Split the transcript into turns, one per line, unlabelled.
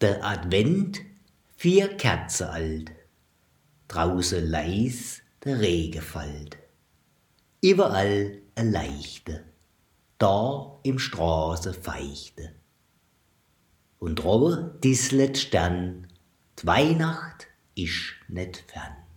Der Advent vier Kerze alt, draußen leis der Regen fällt. Überall a Leichte, da im Straße feichte. Und drobe dislet Stern, d' Weihnacht isch net fern.